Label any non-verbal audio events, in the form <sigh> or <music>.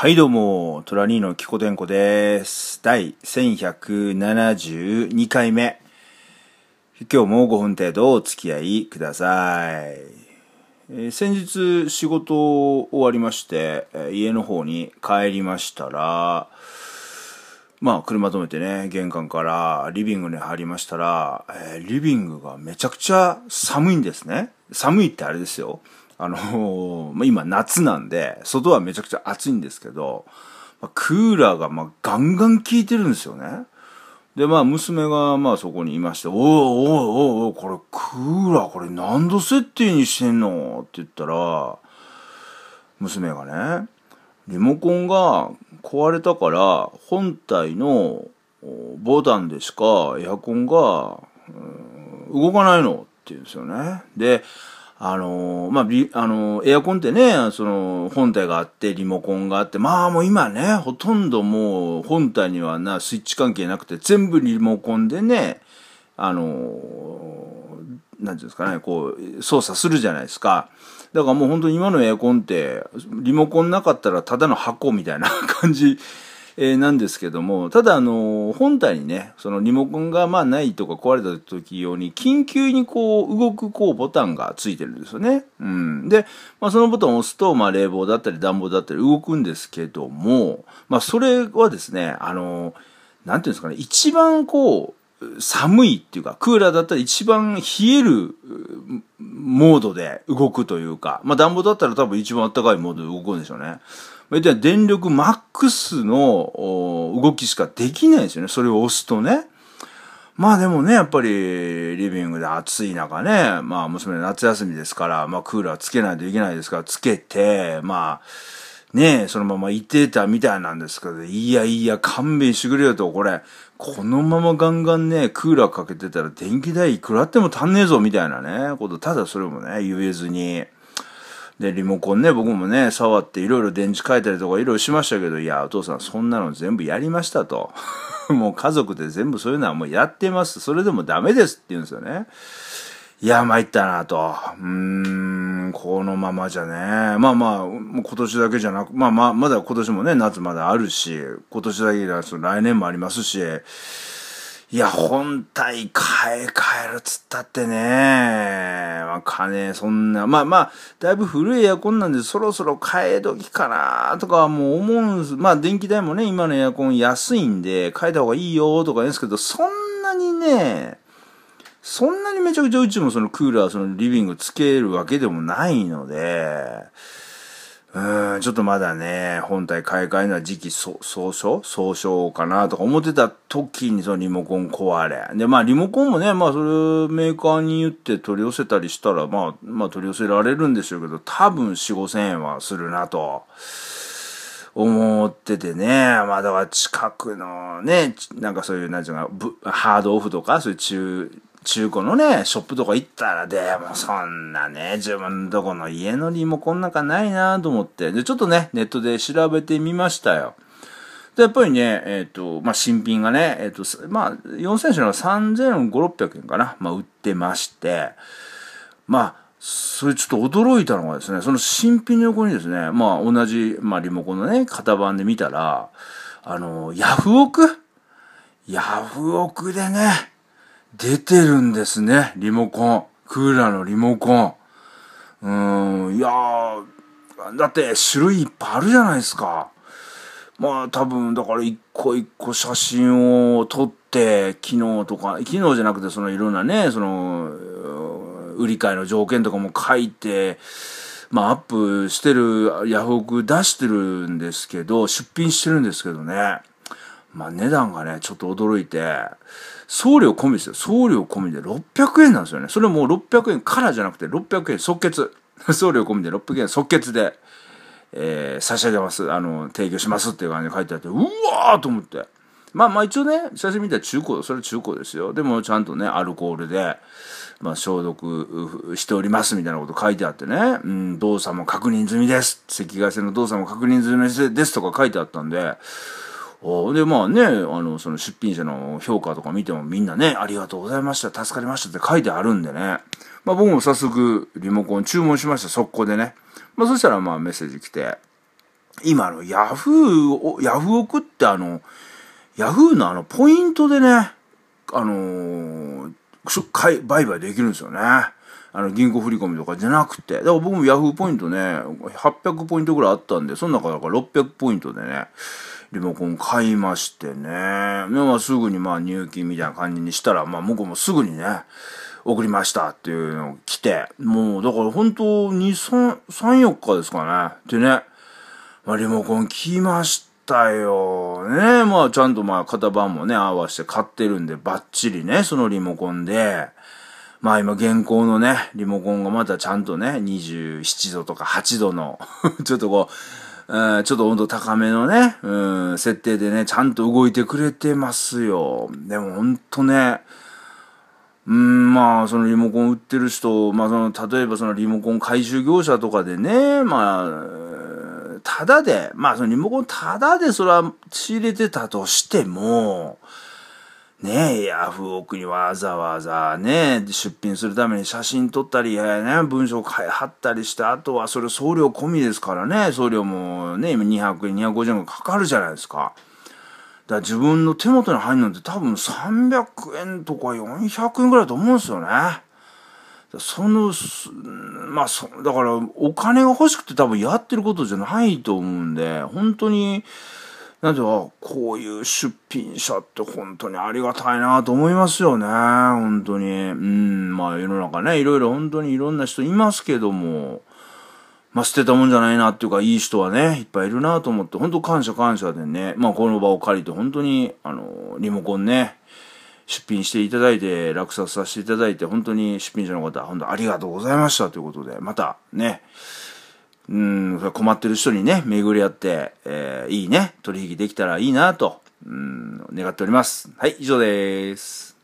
はいどうも、トラニーのキコテンコです。第1172回目。今日も5分程度お付き合いください。えー、先日仕事終わりまして、家の方に帰りましたら、まあ車止めてね、玄関からリビングに入りましたら、えー、リビングがめちゃくちゃ寒いんですね。寒いってあれですよ。あの <laughs> ー、今夏なんで、外はめちゃくちゃ暑いんですけど、クーラーがまガンガン効いてるんですよね。で、まあ、娘が、まあ、そこにいまして、おいおいおいおい、これ、クーラー、これ何度設定にしてんの？って言ったら、娘がね、リモコンが壊れたから、本体のボタンでしかエアコンが、動かないの？って言うんですよね。で、あのー、まあ、あのー、エアコンってね、その、本体があって、リモコンがあって、まあもう今ね、ほとんどもう、本体にはな、スイッチ関係なくて、全部リモコンでね、あのー、なんていうんですかね、こう、操作するじゃないですか。だからもう本当に今のエアコンって、リモコンなかったらただの箱みたいな感じえー、なんですけども、ただあの、本体にね、そのリモコンがまあないとか壊れた時用に、緊急にこう動くこうボタンがついてるんですよね。うん。で、まあそのボタンを押すと、まあ冷房だったり暖房だったり動くんですけども、まあそれはですね、あの、なんていうんですかね、一番こう、寒いっていうか、クーラーだったら一番冷えるモードで動くというか、まあ暖房だったら多分一番暖かいモードで動くんでしょうね。大体電力マックスの動きしかできないですよね。それを押すとね。まあでもね、やっぱりリビングで暑い中ね、まあ娘夏休みですから、まあクーラーつけないといけないですから、つけて、まあ、ねそのままいてたみたいなんですけど、いやいや、勘弁してくれよと、これ、このままガンガンね、クーラーかけてたら電気代いくらあっても足んねえぞ、みたいなね、こと、ただそれもね、言えずに、で、リモコンね、僕もね、触っていろいろ電池変えたりとかいろいろしましたけど、いや、お父さんそんなの全部やりましたと。<laughs> もう家族で全部そういうのはもうやってます。それでもダメですって言うんですよね。いや、参ったなと。うーん、このままじゃね。まあまあ、今年だけじゃなく、まあまあ、まだ今年もね、夏まだあるし、今年だけじゃ来年もありますし、いや、本体買い替えるっつったってね、まあ、金、そんな、まあまあ、だいぶ古いエアコンなんで、そろそろ変え時かなとかもう思うんす。まあ、電気代もね、今のエアコン安いんで、変えた方がいいよとか言うんですけど、そんなにね、そんなにめちゃくちゃうちもそのクーラー、そのリビングつけるわけでもないので、うん、ちょっとまだね、本体買い替えのは時期総称総称かなとか思ってた時にそのリモコン壊れ。で、まあリモコンもね、まあそれメーカーに言って取り寄せたりしたら、まあ、まあ取り寄せられるんでしょうけど、多分4、5千円はするなと。思っててね。まあだから近くのね、なんかそういう、なんていうか、ハードオフとか、そういう中、中古のね、ショップとか行ったら、でもそんなね、自分のとこの家のリモコンなんかないなと思って、で、ちょっとね、ネットで調べてみましたよ。で、やっぱりね、えっ、ー、と、まあ、新品がね、えっ、ー、と、まあ、4000種の3500、600円かな、まあ、売ってまして、まあ、それちょっと驚いたのがですね、その新品の横にですね、まあ、同じ、まあ、リモコンのね、型番で見たら、あの、ヤフオク？ヤフオクでね、出てるんですね、リモコン。クーラーのリモコン。うーん、いやー、だって種類いっぱいあるじゃないですか。まあ多分、だから一個一個写真を撮って、昨日とか、昨日じゃなくてそのいろんなね、その、売り買いの条件とかも書いて、まあアップしてる、ヤフオク出してるんですけど、出品してるんですけどね。まあ値段がね、ちょっと驚いて、送料込みですよ。送料込みで600円なんですよね。それもう600円からじゃなくて600円即決。<laughs> 送料込みで600円即決で、えー、差し上げます。あの、提供しますっていう感じで書いてあって、うわーと思って。まあまあ一応ね、写真見たら中古、それ中古ですよ。でもちゃんとね、アルコールで、まあ消毒しておりますみたいなこと書いてあってね、うん、動作も確認済みです。赤外線の動作も確認済みですとか書いてあったんで、おで、まあね、あの、その出品者の評価とか見てもみんなね、ありがとうございました、助かりましたって書いてあるんでね。まあ僕も早速リモコン注文しました、速攻でね。まあそしたらまあメッセージ来て、今あの、ヤフー、ヤフオクってあの、ヤフーのあの、ポイントでね、あのー、買い、売買できるんですよね。あの、銀行振込とかじゃなくて。だから僕もヤフーポイントね、800ポイントぐらいあったんで、その中だから600ポイントでね、リモコン買いましてね。まあすぐにまあ入金みたいな感じにしたら、まあ向こうもすぐにね、送りましたっていうのを来て、もうだから本当2、3、3、4日ですかね。でね、まあリモコン来ましたよ。ね、まあちゃんとまあ型番もね、合わせて買ってるんで、バッチリね、そのリモコンで、まあ今現行のね、リモコンがまたちゃんとね、27度とか8度の <laughs> ちょっとこう、ちょっと温度高めのね、うん、設定でね、ちゃんと動いてくれてますよ。でもほんとね、うん、まあ、そのリモコン売ってる人、まあ、その、例えばそのリモコン回収業者とかでね、まあ、ただで、まあ、そのリモコンただでそれは仕入れてたとしても、ねえ、ヤフオクにわざわざね、出品するために写真撮ったり、ね、文章変えはったりして、あとはそれ送料込みですからね、送料もね、今200円、250円かかるじゃないですか。だから自分の手元に入るのって多分300円とか400円ぐらいだと思うんですよね。その、まあそ、だからお金が欲しくて多分やってることじゃないと思うんで、本当に、なんでこういう出品者って本当にありがたいなと思いますよね。本当に。うん、まあ世の中ね、いろいろ本当にいろんな人いますけども、まあ捨てたもんじゃないなっていうか、いい人はね、いっぱいいるなと思って、本当感謝感謝でね、まあこの場を借りて本当に、あの、リモコンね、出品していただいて、落札させていただいて、本当に出品者の方、本当ありがとうございましたということで、またね、うん、困ってる人にね、巡り合って、えー、いいね、取引できたらいいなと、うん、願っております。はい、以上です。